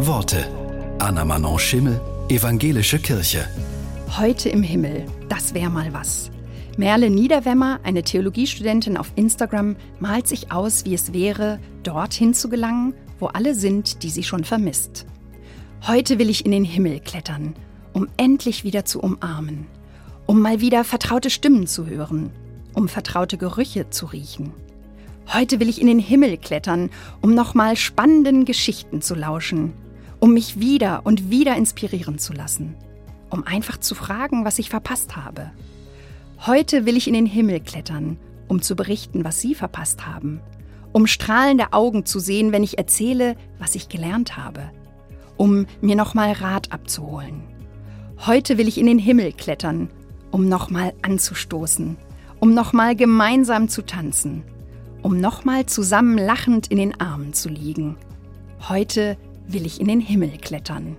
Worte. Anna Manon Schimmel, Evangelische Kirche. Heute im Himmel, das wäre mal was. Merle Niederwemmer, eine Theologiestudentin auf Instagram, malt sich aus, wie es wäre, dorthin zu gelangen, wo alle sind, die sie schon vermisst. Heute will ich in den Himmel klettern, um endlich wieder zu umarmen, um mal wieder vertraute Stimmen zu hören, um vertraute Gerüche zu riechen. Heute will ich in den Himmel klettern, um nochmal spannenden Geschichten zu lauschen, um mich wieder und wieder inspirieren zu lassen, um einfach zu fragen, was ich verpasst habe. Heute will ich in den Himmel klettern, um zu berichten, was Sie verpasst haben, um strahlende Augen zu sehen, wenn ich erzähle, was ich gelernt habe, um mir nochmal Rat abzuholen. Heute will ich in den Himmel klettern, um nochmal anzustoßen, um nochmal gemeinsam zu tanzen, um nochmal zusammen lachend in den Armen zu liegen. Heute will ich in den Himmel klettern.